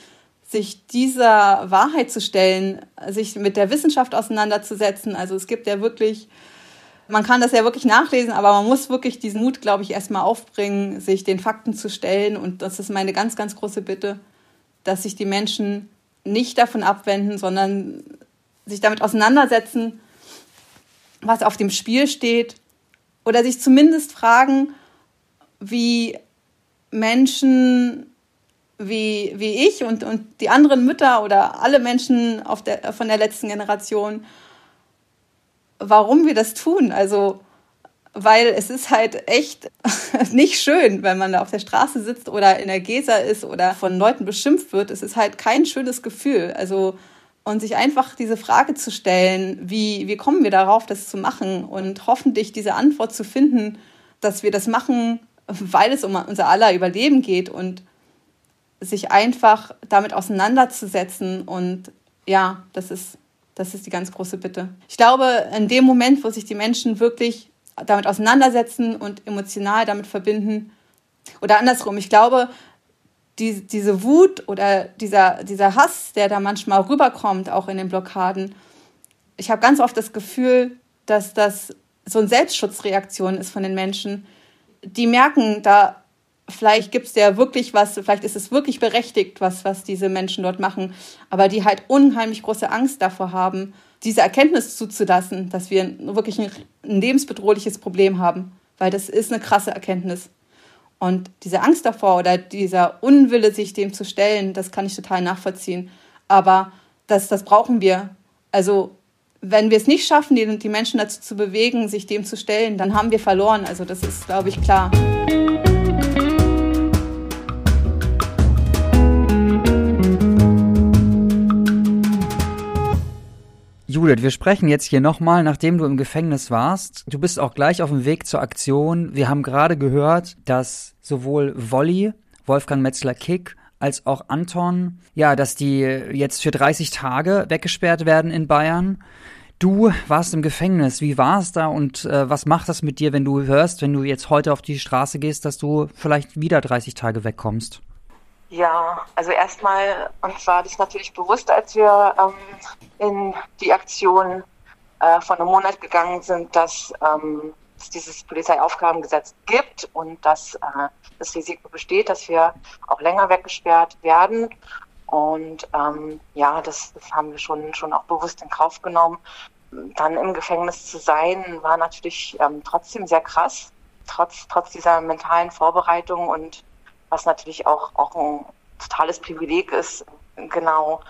sich dieser Wahrheit zu stellen, sich mit der Wissenschaft auseinanderzusetzen. Also es gibt ja wirklich, man kann das ja wirklich nachlesen, aber man muss wirklich diesen Mut, glaube ich, erstmal aufbringen, sich den Fakten zu stellen. Und das ist meine ganz, ganz große Bitte, dass sich die Menschen nicht davon abwenden, sondern sich damit auseinandersetzen, was auf dem Spiel steht. Oder sich zumindest fragen, wie Menschen wie, wie ich und, und die anderen Mütter oder alle Menschen auf der, von der letzten Generation, warum wir das tun. Also, weil es ist halt echt *laughs* nicht schön, wenn man da auf der Straße sitzt oder in der Gesa ist oder von Leuten beschimpft wird. Es ist halt kein schönes Gefühl. Also, und sich einfach diese Frage zu stellen, wie, wie kommen wir darauf, das zu machen und hoffentlich diese Antwort zu finden, dass wir das machen, weil es um unser aller Überleben geht und sich einfach damit auseinanderzusetzen. Und ja, das ist, das ist die ganz große Bitte. Ich glaube, in dem Moment, wo sich die Menschen wirklich damit auseinandersetzen und emotional damit verbinden, oder andersrum, ich glaube, die, diese Wut oder dieser, dieser Hass, der da manchmal rüberkommt, auch in den Blockaden, ich habe ganz oft das Gefühl, dass das so eine Selbstschutzreaktion ist von den Menschen. Die merken, da vielleicht gibt es ja wirklich was, vielleicht ist es wirklich berechtigt, was, was diese Menschen dort machen, aber die halt unheimlich große Angst davor haben, diese Erkenntnis zuzulassen, dass wir wirklich ein, ein lebensbedrohliches Problem haben, weil das ist eine krasse Erkenntnis. Und diese Angst davor oder dieser Unwille, sich dem zu stellen, das kann ich total nachvollziehen. Aber das, das brauchen wir. Also wenn wir es nicht schaffen, die, die Menschen dazu zu bewegen, sich dem zu stellen, dann haben wir verloren. Also das ist, glaube ich, klar. Judith, wir sprechen jetzt hier nochmal, nachdem du im Gefängnis warst. Du bist auch gleich auf dem Weg zur Aktion. Wir haben gerade gehört, dass sowohl Wolli, Wolfgang Metzler-Kick, als auch Anton, ja, dass die jetzt für 30 Tage weggesperrt werden in Bayern. Du warst im Gefängnis. Wie war es da und äh, was macht das mit dir, wenn du hörst, wenn du jetzt heute auf die Straße gehst, dass du vielleicht wieder 30 Tage wegkommst? Ja, also erstmal, uns war das natürlich bewusst, als wir ähm, in die Aktion äh, von einem Monat gegangen sind, dass ähm, es dieses Polizeiaufgabengesetz gibt und dass äh, das Risiko besteht, dass wir auch länger weggesperrt werden. Und ähm, ja, das, das haben wir schon, schon auch bewusst in Kauf genommen. Dann im Gefängnis zu sein, war natürlich ähm, trotzdem sehr krass, trotz, trotz dieser mentalen Vorbereitung und was natürlich auch, auch ein totales Privileg ist, genau.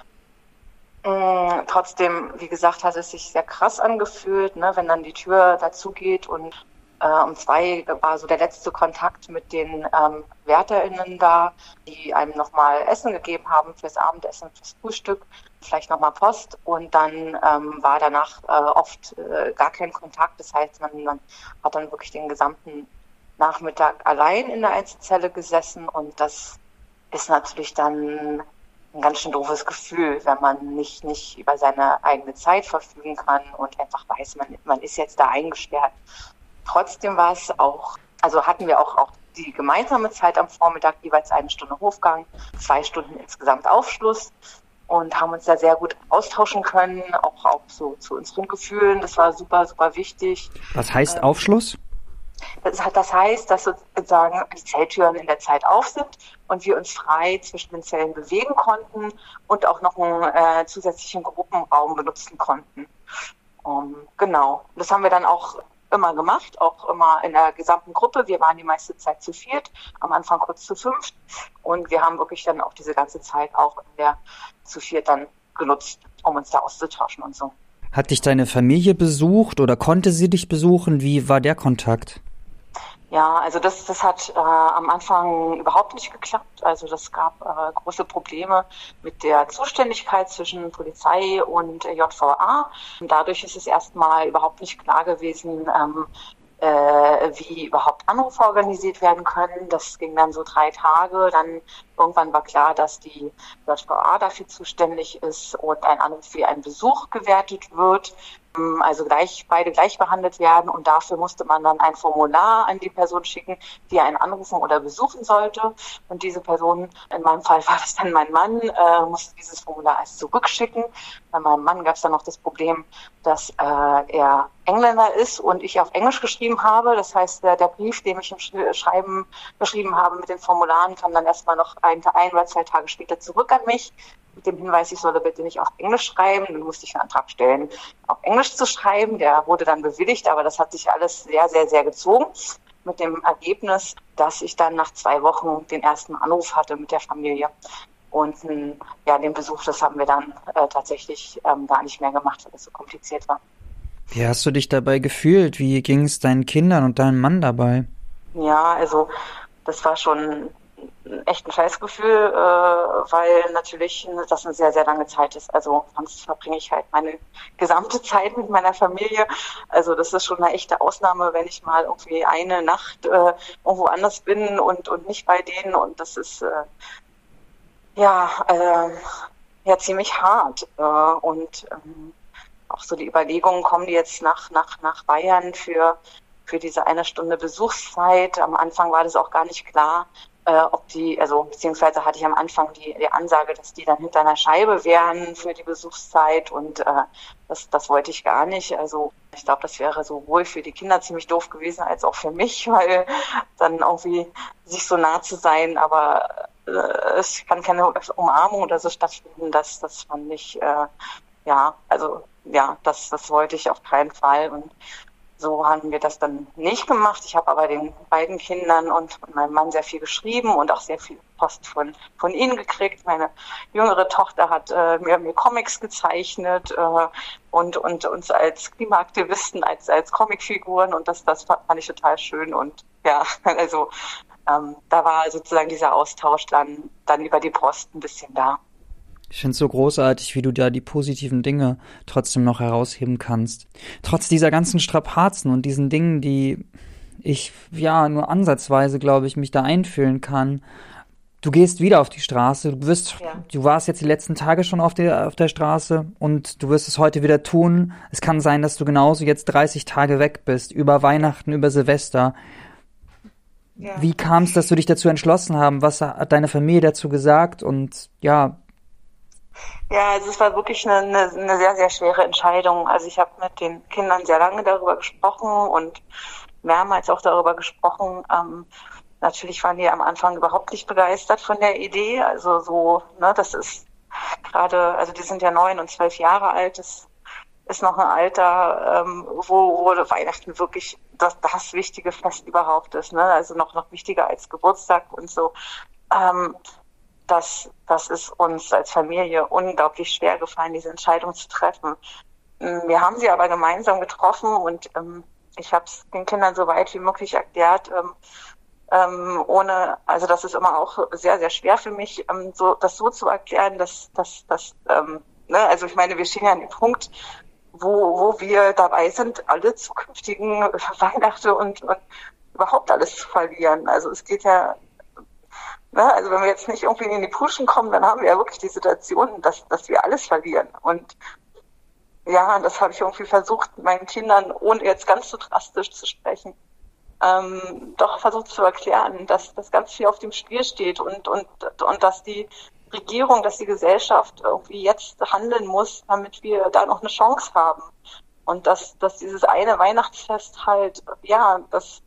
Mm, trotzdem, wie gesagt, hat es sich sehr krass angefühlt, ne, wenn dann die Tür dazu geht und äh, um zwei war so der letzte Kontakt mit den ähm, WärterInnen da, die einem nochmal Essen gegeben haben fürs Abendessen, fürs Frühstück, vielleicht nochmal Post und dann ähm, war danach äh, oft äh, gar kein Kontakt. Das heißt, man, man hat dann wirklich den gesamten Nachmittag allein in der Einzelzelle gesessen und das ist natürlich dann ein ganz schön doofes Gefühl, wenn man nicht, nicht über seine eigene Zeit verfügen kann und einfach weiß, man, man ist jetzt da eingesperrt. Trotzdem war es auch, also hatten wir auch, auch die gemeinsame Zeit am Vormittag, jeweils eine Stunde Hofgang, zwei Stunden insgesamt Aufschluss und haben uns da sehr gut austauschen können, auch, auch so zu unseren Gefühlen. Das war super, super wichtig. Was heißt ähm, Aufschluss? Das, heißt, dass sozusagen die Zelltüren in der Zeit auf sind und wir uns frei zwischen den Zellen bewegen konnten und auch noch einen äh, zusätzlichen Gruppenraum benutzen konnten. Um, genau. Das haben wir dann auch immer gemacht, auch immer in der gesamten Gruppe. Wir waren die meiste Zeit zu viert, am Anfang kurz zu fünft. Und wir haben wirklich dann auch diese ganze Zeit auch in der zu viert dann genutzt, um uns da auszutauschen und so. Hat dich deine Familie besucht oder konnte sie dich besuchen? Wie war der Kontakt? Ja, also das, das hat äh, am Anfang überhaupt nicht geklappt. Also das gab äh, große Probleme mit der Zuständigkeit zwischen Polizei und äh, JVA. Und dadurch ist es erstmal überhaupt nicht klar gewesen, ähm, äh, wie überhaupt Anrufe organisiert werden können. Das ging dann so drei Tage. Dann irgendwann war klar, dass die JVA dafür zuständig ist und ein Anruf wie ein Besuch gewertet wird. Also gleich, beide gleich behandelt werden und dafür musste man dann ein Formular an die Person schicken, die einen anrufen oder besuchen sollte. Und diese Person, in meinem Fall war das dann mein Mann, äh, musste dieses Formular erst zurückschicken. Bei meinem Mann gab es dann noch das Problem, dass äh, er Engländer ist und ich auf Englisch geschrieben habe. Das heißt, der, der Brief, den ich im Schreiben geschrieben habe mit den Formularen, kam dann erstmal noch ein, ein oder zwei Tage später zurück an mich mit dem Hinweis, ich solle bitte nicht auf Englisch schreiben. Dann musste ich einen Antrag stellen, auf Englisch zu schreiben. Der wurde dann bewilligt, aber das hat sich alles sehr, sehr, sehr gezogen. Mit dem Ergebnis, dass ich dann nach zwei Wochen den ersten Anruf hatte mit der Familie. Und ja, den Besuch, das haben wir dann äh, tatsächlich ähm, gar nicht mehr gemacht, weil es so kompliziert war. Wie hast du dich dabei gefühlt? Wie ging es deinen Kindern und deinem Mann dabei? Ja, also das war schon echt ein Scheißgefühl, äh, weil natürlich das eine sehr, sehr lange Zeit ist. Also sonst verbringe ich halt meine gesamte Zeit mit meiner Familie. Also das ist schon eine echte Ausnahme, wenn ich mal irgendwie eine Nacht äh, irgendwo anders bin und, und nicht bei denen. Und das ist äh, ja, äh, ja ziemlich hart. Äh, und ähm, auch so die Überlegungen, kommen die jetzt nach, nach, nach Bayern für für diese eine Stunde Besuchszeit. Am Anfang war das auch gar nicht klar, äh, ob die, also beziehungsweise hatte ich am Anfang die, die Ansage, dass die dann hinter einer Scheibe wären für die Besuchszeit und äh, das, das wollte ich gar nicht. Also ich glaube, das wäre sowohl für die Kinder ziemlich doof gewesen als auch für mich, *laughs* weil dann irgendwie sich so nah zu sein, aber äh, es kann keine Umarmung oder so stattfinden, dass, dass man nicht, äh, ja, also ja, das, das wollte ich auf keinen Fall und so haben wir das dann nicht gemacht. Ich habe aber den beiden Kindern und meinem Mann sehr viel geschrieben und auch sehr viel Post von, von ihnen gekriegt. Meine jüngere Tochter hat äh, mir, mir Comics gezeichnet äh, und, und uns als Klimaaktivisten, als, als Comicfiguren und das, das fand ich total schön. Und ja, *laughs* also ähm, da war sozusagen dieser Austausch dann, dann über die Post ein bisschen da. Ich finde es so großartig, wie du da die positiven Dinge trotzdem noch herausheben kannst. Trotz dieser ganzen Strapazen und diesen Dingen, die ich ja nur ansatzweise, glaube ich, mich da einfühlen kann. Du gehst wieder auf die Straße, du wirst, ja. du warst jetzt die letzten Tage schon auf der, auf der Straße und du wirst es heute wieder tun. Es kann sein, dass du genauso jetzt 30 Tage weg bist, über Weihnachten, über Silvester. Ja. Wie kam es, dass du dich dazu entschlossen haben? Was hat deine Familie dazu gesagt? Und ja, ja, also es war wirklich eine, eine, sehr, sehr schwere Entscheidung. Also ich habe mit den Kindern sehr lange darüber gesprochen und mehrmals auch darüber gesprochen. Ähm, natürlich waren die am Anfang überhaupt nicht begeistert von der Idee. Also so, ne, das ist gerade, also die sind ja neun und zwölf Jahre alt. Das ist noch ein Alter, ähm, wo, wo Weihnachten wirklich das, das wichtige Fest überhaupt ist. Ne? Also noch, noch wichtiger als Geburtstag und so. Ähm, das, das ist uns als Familie unglaublich schwer gefallen, diese Entscheidung zu treffen. Mm, wir haben sie aber gemeinsam getroffen und ähm, ich habe es den Kindern so weit wie möglich erklärt, ähm, ähm, ohne, also das ist immer auch sehr, sehr schwer für mich, ähm, so, das so zu erklären, dass, dass, dass ähm, ne, also ich meine, wir stehen ja an dem Punkt, wo, wo wir dabei sind, alle zukünftigen *laughs* Weihnachten und, und überhaupt alles zu verlieren. Also es geht ja Ne? Also wenn wir jetzt nicht irgendwie in die Puschen kommen, dann haben wir ja wirklich die Situation, dass, dass wir alles verlieren. Und ja, das habe ich irgendwie versucht, meinen Kindern, ohne jetzt ganz so drastisch zu sprechen, ähm, doch versucht zu erklären, dass das ganz viel auf dem Spiel steht und, und, und dass die Regierung, dass die Gesellschaft irgendwie jetzt handeln muss, damit wir da noch eine Chance haben. Und dass, dass dieses eine Weihnachtsfest halt, ja, dass,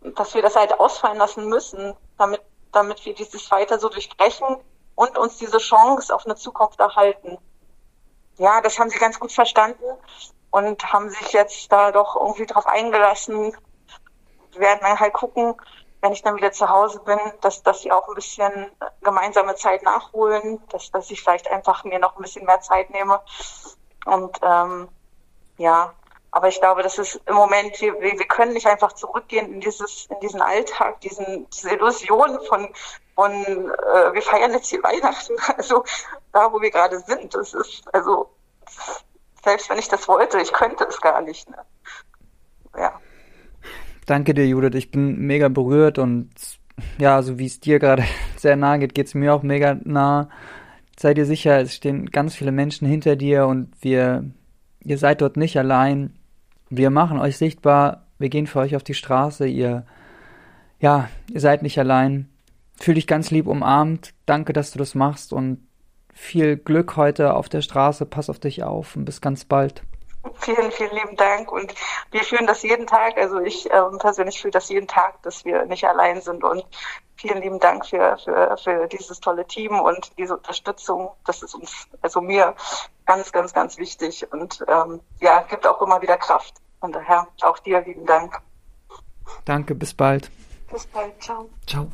dass wir das halt ausfallen lassen müssen, damit damit wir dieses weiter so durchbrechen und uns diese Chance auf eine Zukunft erhalten. Ja, das haben sie ganz gut verstanden und haben sich jetzt da doch irgendwie drauf eingelassen. Wir werden dann halt gucken, wenn ich dann wieder zu Hause bin, dass, dass sie auch ein bisschen gemeinsame Zeit nachholen, dass, dass ich vielleicht einfach mir noch ein bisschen mehr Zeit nehme. Und ähm, ja, aber ich glaube, das ist im Moment, wir, wir können nicht einfach zurückgehen in dieses, in diesen Alltag, diesen, diese Illusion von, von äh, wir feiern jetzt hier Weihnachten, *laughs* also da, wo wir gerade sind. Das ist, also, selbst wenn ich das wollte, ich könnte es gar nicht. Ne? Ja. Danke dir, Judith. Ich bin mega berührt und ja, so wie es dir gerade *laughs* sehr nahe geht, geht es mir auch mega nah. Sei dir sicher, es stehen ganz viele Menschen hinter dir und wir, ihr seid dort nicht allein. Wir machen euch sichtbar, wir gehen für euch auf die Straße, ihr, ja, ihr seid nicht allein. Fühl dich ganz lieb umarmt. Danke, dass du das machst und viel Glück heute auf der Straße. Pass auf dich auf und bis ganz bald. Vielen, vielen lieben Dank. Und wir fühlen das jeden Tag. Also ich ähm, persönlich fühle das jeden Tag, dass wir nicht allein sind. Und vielen lieben Dank für, für, für dieses tolle Team und diese Unterstützung. Das ist uns, also mir, ganz, ganz, ganz wichtig. Und ähm, ja, gibt auch immer wieder Kraft. Von daher auch dir lieben Dank. Danke, bis bald. Bis bald. Ciao. Ciao.